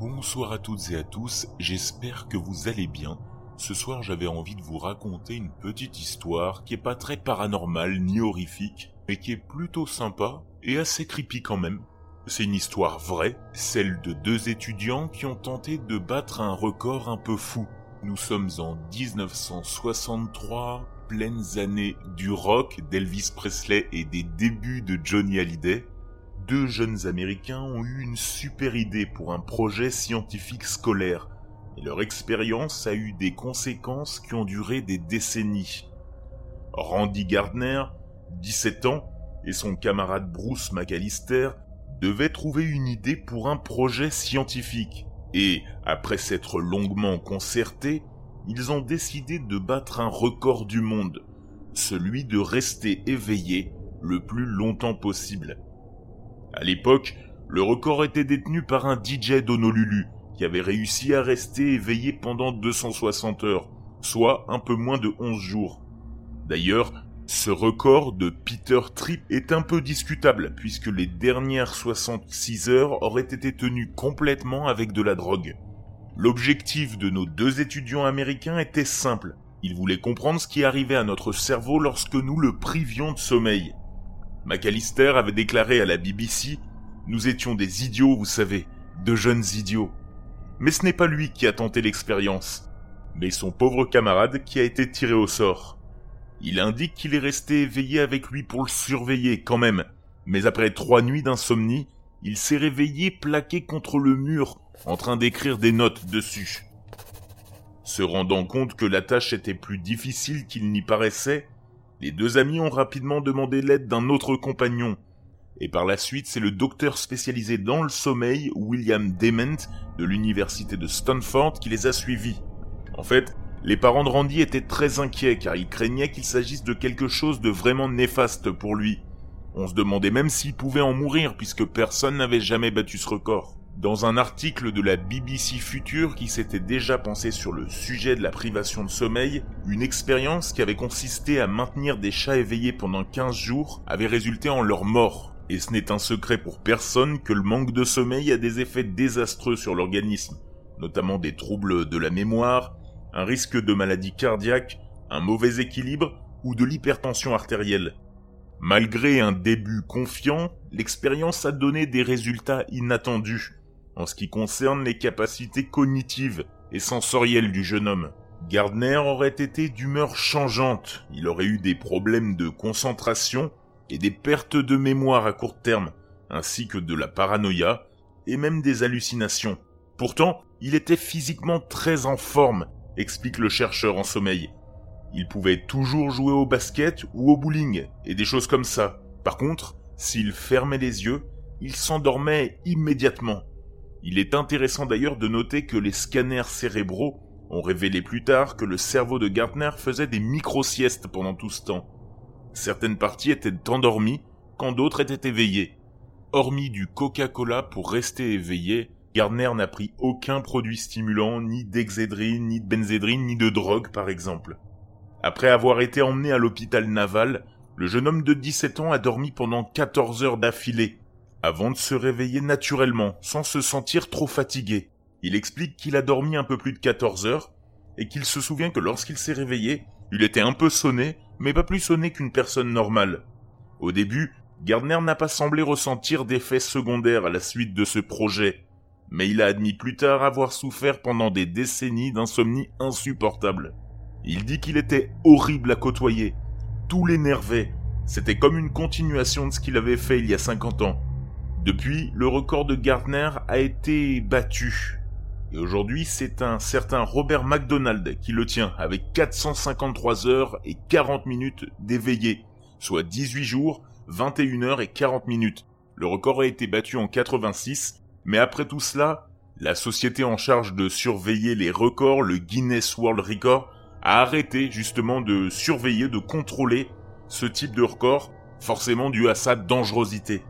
Bonsoir à toutes et à tous, j'espère que vous allez bien. Ce soir j'avais envie de vous raconter une petite histoire qui est pas très paranormale ni horrifique, mais qui est plutôt sympa et assez creepy quand même. C'est une histoire vraie, celle de deux étudiants qui ont tenté de battre un record un peu fou. Nous sommes en 1963, pleines années du rock d'Elvis Presley et des débuts de Johnny Hallyday deux jeunes Américains ont eu une super idée pour un projet scientifique scolaire, et leur expérience a eu des conséquences qui ont duré des décennies. Randy Gardner, 17 ans, et son camarade Bruce McAllister devaient trouver une idée pour un projet scientifique, et, après s'être longuement concertés, ils ont décidé de battre un record du monde, celui de rester éveillé le plus longtemps possible. À l'époque, le record était détenu par un DJ d'Honolulu, qui avait réussi à rester éveillé pendant 260 heures, soit un peu moins de 11 jours. D'ailleurs, ce record de Peter Tripp est un peu discutable, puisque les dernières 66 heures auraient été tenues complètement avec de la drogue. L'objectif de nos deux étudiants américains était simple. Ils voulaient comprendre ce qui arrivait à notre cerveau lorsque nous le privions de sommeil. McAllister avait déclaré à la BBC Nous étions des idiots, vous savez, de jeunes idiots. Mais ce n'est pas lui qui a tenté l'expérience, mais son pauvre camarade qui a été tiré au sort. Il indique qu'il est resté éveillé avec lui pour le surveiller quand même, mais après trois nuits d'insomnie, il s'est réveillé plaqué contre le mur, en train d'écrire des notes dessus. Se rendant compte que la tâche était plus difficile qu'il n'y paraissait, les deux amis ont rapidement demandé l'aide d'un autre compagnon. Et par la suite, c'est le docteur spécialisé dans le sommeil, William Dement, de l'université de Stanford, qui les a suivis. En fait, les parents de Randy étaient très inquiets car ils craignaient qu'il s'agisse de quelque chose de vraiment néfaste pour lui. On se demandait même s'il pouvait en mourir puisque personne n'avait jamais battu ce record. Dans un article de la BBC Future qui s'était déjà pensé sur le sujet de la privation de sommeil, une expérience qui avait consisté à maintenir des chats éveillés pendant 15 jours avait résulté en leur mort. Et ce n'est un secret pour personne que le manque de sommeil a des effets désastreux sur l'organisme, notamment des troubles de la mémoire, un risque de maladie cardiaque, un mauvais équilibre ou de l'hypertension artérielle. Malgré un début confiant, l'expérience a donné des résultats inattendus en ce qui concerne les capacités cognitives et sensorielles du jeune homme. Gardner aurait été d'humeur changeante, il aurait eu des problèmes de concentration et des pertes de mémoire à court terme, ainsi que de la paranoïa et même des hallucinations. Pourtant, il était physiquement très en forme, explique le chercheur en sommeil. Il pouvait toujours jouer au basket ou au bowling et des choses comme ça. Par contre, s'il fermait les yeux, il s'endormait immédiatement. Il est intéressant d'ailleurs de noter que les scanners cérébraux ont révélé plus tard que le cerveau de Gartner faisait des micro-siestes pendant tout ce temps. Certaines parties étaient endormies, quand d'autres étaient éveillées. Hormis du Coca-Cola pour rester éveillé, Gardner n'a pris aucun produit stimulant, ni d'exédrine, ni de benzédrine, ni de drogue par exemple. Après avoir été emmené à l'hôpital naval, le jeune homme de 17 ans a dormi pendant 14 heures d'affilée, avant de se réveiller naturellement, sans se sentir trop fatigué. Il explique qu'il a dormi un peu plus de 14 heures, et qu'il se souvient que lorsqu'il s'est réveillé, il était un peu sonné, mais pas plus sonné qu'une personne normale. Au début, Gardner n'a pas semblé ressentir d'effets secondaires à la suite de ce projet, mais il a admis plus tard avoir souffert pendant des décennies d'insomnie insupportable. Il dit qu'il était horrible à côtoyer, tout l'énervait, c'était comme une continuation de ce qu'il avait fait il y a 50 ans. Depuis, le record de Gardner a été battu. Et aujourd'hui, c'est un certain Robert McDonald qui le tient avec 453 heures et 40 minutes d'éveillé, soit 18 jours, 21 heures et 40 minutes. Le record a été battu en 86, mais après tout cela, la société en charge de surveiller les records, le Guinness World Record, a arrêté justement de surveiller, de contrôler ce type de record, forcément dû à sa dangerosité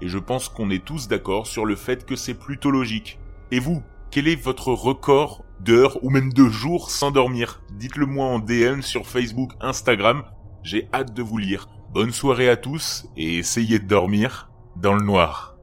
et je pense qu'on est tous d'accord sur le fait que c'est plutôt logique. Et vous, quel est votre record d'heures ou même de jours sans dormir? Dites-le moi en DM sur Facebook, Instagram, j'ai hâte de vous lire. Bonne soirée à tous et essayez de dormir dans le noir.